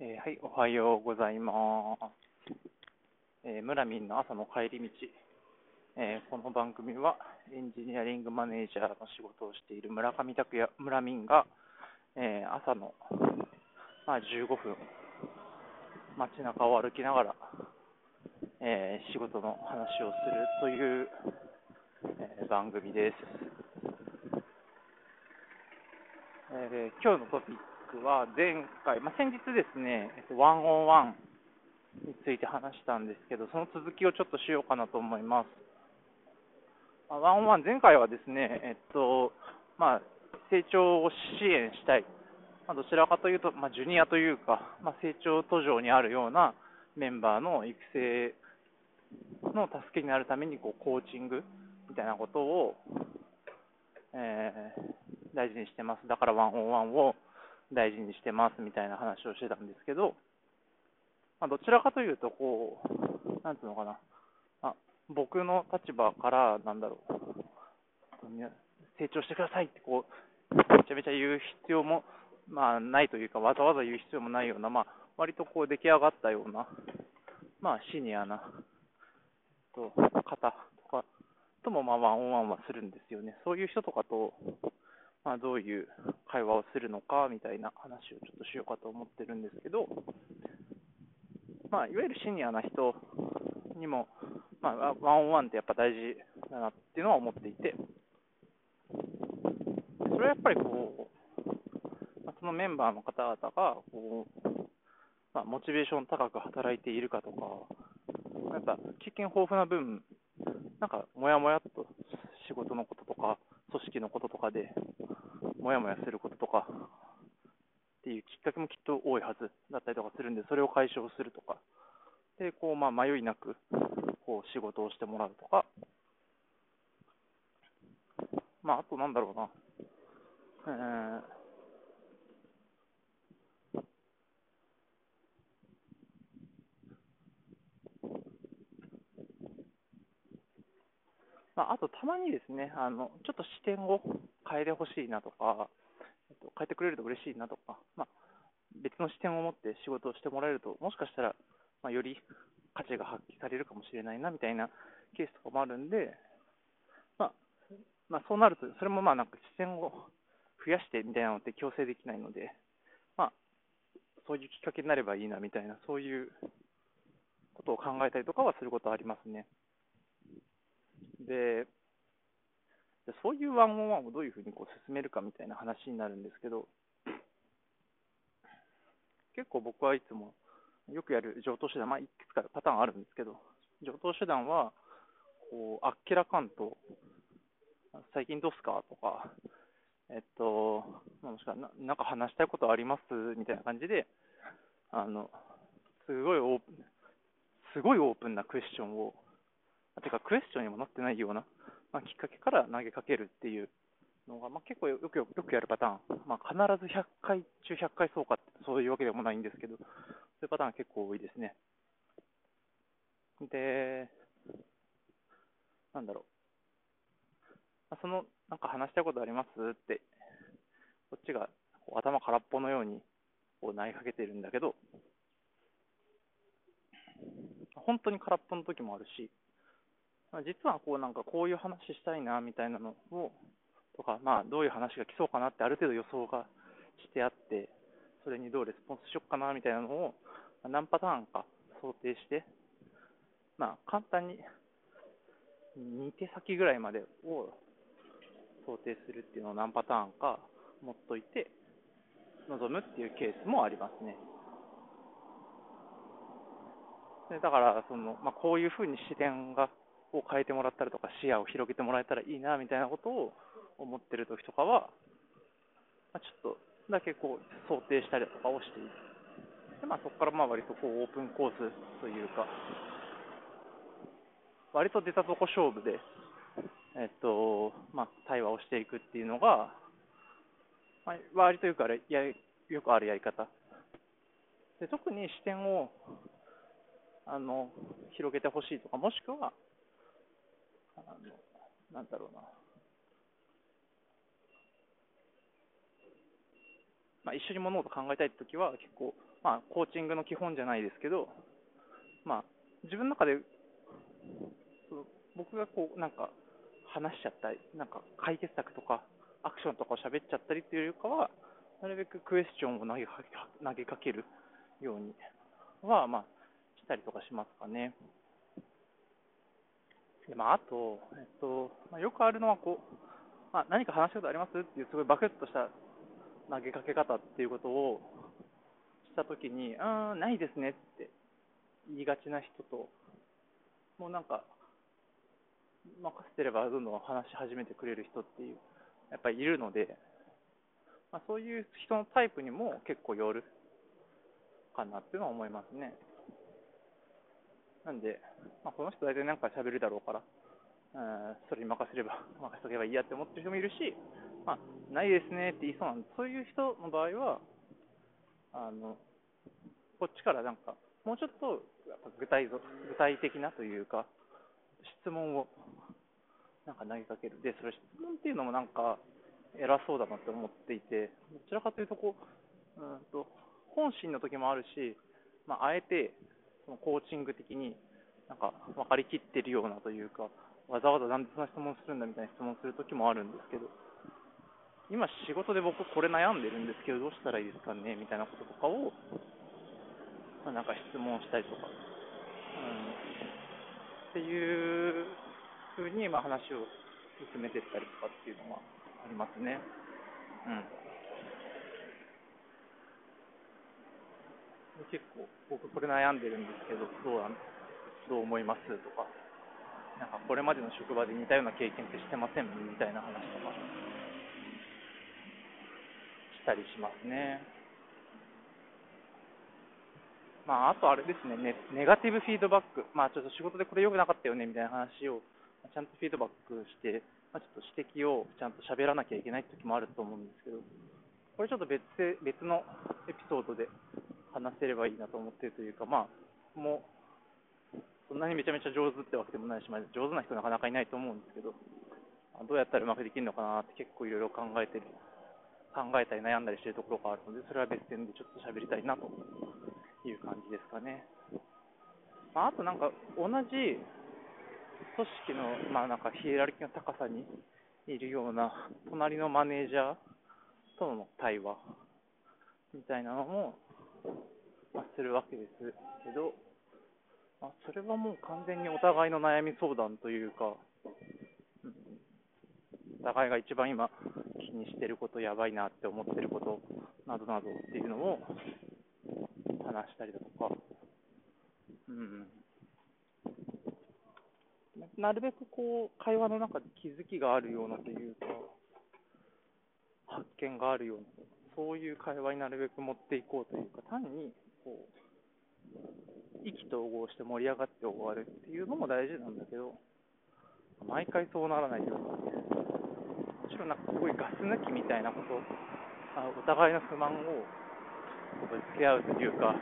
えーはい、おはようございます。えー、村民の朝の帰り道、えー、この番組はエンジニアリングマネージャーの仕事をしている村上拓也村民が、えー、朝の、まあ、15分、街中を歩きながら、え仕事の話をするという、え番組です。え今日のトピッククは前回、まあ、先日ですね、ワンオンワンについて話したんですけど、その続きをちょっとしようかなと思います。ワンオンワン、前回はですね、えっと、まあ、成長を支援したい。まあ、どちらかというと、まあ、ジュニアというか、ま、成長途上にあるようなメンバーの育成の助けになるためにこうコーチングみたいなことを、えー、大事にしてます。だからワンオンワンを大事にしてますみたいな話をしてたんですけど、まあ、どちらかというと、こう、なんていうのかな、あ僕の立場から、なんだろう、成長してくださいってこう、めちゃめちゃ言う必要も、まあ、ないというか、わざわざ言う必要もないような、まあ、割とこう出来上がったような、まあ、シニアなと方とかとも、まあ、ワンオンワンはするんですよね。そういう人とかと、まあ、どういう会話をするのかみたいな話をちょっとしようかと思ってるんですけど、まあ、いわゆるシニアな人にも、まあ、ワンオンワンってやっぱ大事だなっていうのは思っていて、それはやっぱりこう、そのメンバーの方々がこう、まあ、モチベーション高く働いているかとか、やっぱ経験豊富な分、なんかもやもやっと仕事のこととか、組織のこととかでもやもやすることとかっていうきっかけもきっと多いはずだったりとかするんで、それを解消するとか、で、こう、まあ、迷いなく、こう、仕事をしてもらうとか、まあ、あとなんだろうな、えー、まあ、あとたまにですね、あのちょっと視点を変えてほしいなとか、えっと、変えてくれると嬉しいなとか、まあ、別の視点を持って仕事をしてもらえると、もしかしたら、まあ、より価値が発揮されるかもしれないなみたいなケースとかもあるんで、まあ、まあ、そうなると、それもまあなんか視点を増やしてみたいなのって強制できないので、まあ、そういうきっかけになればいいなみたいな、そういうことを考えたりとかはすることはありますね。で、そういうワンオンワンをどういうふうにこう進めるかみたいな話になるんですけど、結構僕はいつもよくやる上等手段、まあ、いくつかパターンあるんですけど、上等手段は、こうあっけらかんと、最近どうすかとか、えっと、もしくはななんか話したいことありますみたいな感じで、あのすごいオープン、すごいオープンなクエスチョンをてかクエスチョンにもなってないような、まあ、きっかけから投げかけるっていうのが、まあ、結構よくよくやるパターン、まあ、必ず100回中100回そうかそういうわけでもないんですけど、そういうパターンが結構多いですね。で、なんだろう、まあ、そのなんか話したいことありますって、こっちが頭空っぽのようにこう投げかけてるんだけど、本当に空っぽの時もあるし、実はこうなんかこういう話したいなみたいなのをとか、まあ、どういう話が来そうかなってある程度予想がしてあってそれにどうレスポンスしよっかなみたいなのを何パターンか想定して、まあ、簡単に2手先ぐらいまでを想定するっていうのを何パターンか持っといて臨むっていうケースもありますね。でだからその、まあ、こういうふうに視点がを変えてもらったりとか、視野を広げてもらえたらいいなみたいなことを思ってる時とかは、まあ、ちょっとだけこう想定したりとかをしている。でまあ、そこからまあ割とこうオープンコースというか、割と出たとこ勝負で、えっとまあ、対話をしていくっていうのが、まあ、割とよくあるやよくあるやり方。で特に視点をあの広げてほしいとか、もしくはあの、なんだろうな。まあ、一緒に物事考えたいときは、結構、まあ、コーチングの基本じゃないですけど、まあ、自分の中で、僕がこう、なんか、話しちゃったり、なんか解決策とか、アクションとかを喋っちゃったりっていうよりかは、なるべくクエスチョンを投げかけ投げかけるようには、まあ、したりとかしますかね。でまあ、あと、えっとまあ、よくあるのはこう、まあ、何か話したことありますっていう、すごいバクッとした投げかけ方っていうことをしたときに、うーん、ないですねって言いがちな人と、もうなんか、任せてればどんどん話し始めてくれる人っていう、やっぱりいるので、まあ、そういう人のタイプにも結構よるかなっていうのは思いますね。なんで、まあ、この人大体なんか喋るだろうから、うんそれに任せれば、任せとけばいいやって思ってる人もいるし、まあ、ないですねって言いそうなんで、そういう人の場合は、あのこっちからなんか、もうちょっとやっぱ具体具体的なというか、質問をなんか投げかける。で、それ質問っていうのもなんか偉そうだなって思っていて、どちらかというとこう、うんと本心の時もあるし、まあ、あえてそのコーチング的になんか分かりきってるようなというか、わざわざなんでそんな質問するんだみたいな質問する時もあるんですけど、今仕事で僕これ悩んでるんですけど、どうしたらいいですかねみたいなこととかを、まあ、なんか質問したりとか、うん、っていうふうにまあ話を進めていったりとかっていうのはありますね。うん。結構、僕これ悩んでるんですけど、どうなどう思いますとか、なんかこれまでの職場で似たような経験ってしてませんみたいな話とか、したりしますね。まあ、あとあれですねネ、ネガティブフィードバック、まあ、ちょっと仕事でこれ良くなかったよねみたいな話をちゃんとフィードバックして、まあ、ちょっと指摘をちゃんと喋らなきゃいけない時もあると思うんですけど、これちょっと別別のエピソードで話せればいいなと思ってるというか、まあ、もう、そんなにめちゃめちゃ上手ってわけでもないし、まあ、上手な人なかなかいないと思うんですけど、どうやったらうまくできるのかなって結構いろいろ考えてる、考えたり悩んだりしてるところがあるので、それは別点でちょっと喋りたいなという感じですかね。まあ、あとなんか同じ組織の、まあ、なんかヒエラルキーの高さにいるような隣のマネージャーとの対話みたいなのも、まあ、するわけですけど、まあ、それはもう完全にお互いの悩み相談というか、うん、お互いが一番今気にしてることやばいなって思ってることなどなどっていうのを話したりだとか、うん、なるべくこう会話の中で気づきがあるようなというか、発見があるような、そういう会話になるべく持っていこうというか、単にこう意気投合して盛り上がって終わるっていうのも大事なんだけど、毎回そうならないように、もちろんなんかすごいガス抜きみたいなこと、あお互いの不満をぶつけ合うというか、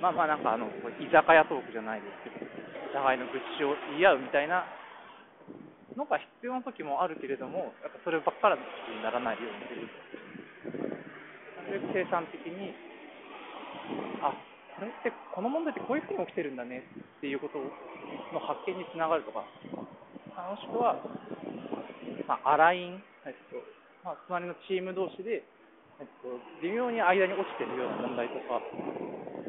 まあまあなんかあの、居酒屋トークじゃないですけど、お互いの愚痴を言い合うみたいなのが必要な時もあるけれども、やっぱそればっかりにならないようにする。生産的に、あこれってこの問題ってこういうふうに起きてるんだねっていうことの発見につながるとか、もしくは、まあ、アライン、えっとまあ、隣のチーム同士でえっと、微妙に間に落ちてるような問題とか、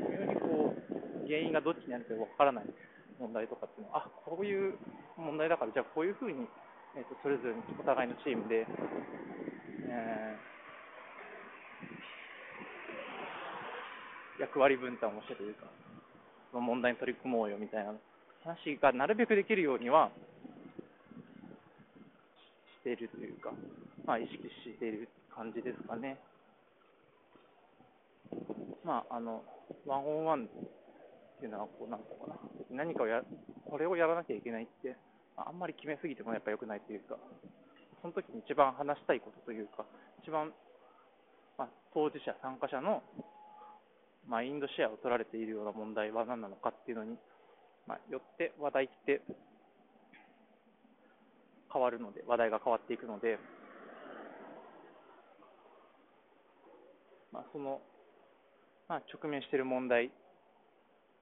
微妙にこう原因がどっちにあるかわからない問題とかっていうのは、あこういう問題だから、じゃあこういうふうに、えっと、それぞれお互いのチームで、えー、役割分担をしてというか、その問題に取り組もうよみたいな話がなるべくできるようにはしているというか、まあ、意識している感じですかね。まあ、あの、ワンオンワンっていうのは、こう、なんかかな、何かをや、これをやらなきゃいけないって、あんまり決めすぎてもやっぱ良くないというか、その時に一番話したいことというか、一番、まあ、当事者、参加者のマインドシェアを取られているような問題は何なのかっていうのに、まあ、よって話題って変わるので、話題が変わっていくので、まあ、その、まあ、直面している問題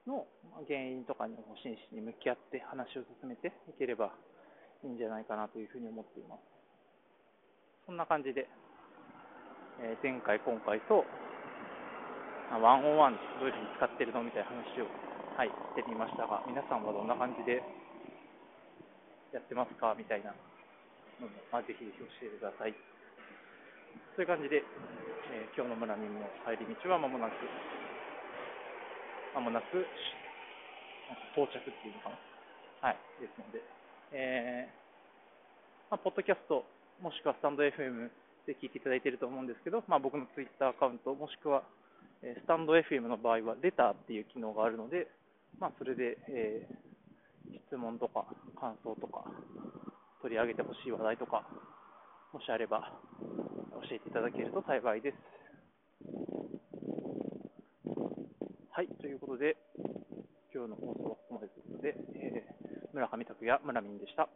の原因とかにも真摯に向き合って話を進めていければいいんじゃないかなというふうに思っています。そんな感じで、えー、前回、今回と、ワンオンワンどういうふうに使ってるのみたいな話を、はい、してみましたが、皆さんはどんな感じでやってますかみたいなのも、まあ、ぜひぜひ教えてください。そういう感じで、えー、今日の村民の帰り道はまもなく、まもなく到着っていうのかな。はい、ですので、えー、まあ、ポッドキャスト、もしくはスタンド FM で聞いていただいていると思うんですけど、まあ、僕のツイッターアカウント、もしくは、スタンド FM の場合は、レターっていう機能があるので、まあ、それで、えー、質問とか感想とか、取り上げてほしい話題とか、もしあれば教えていただけると幸いです。はい、ということで、今日の放送はここまでということで、えー、村上拓也、村民でした。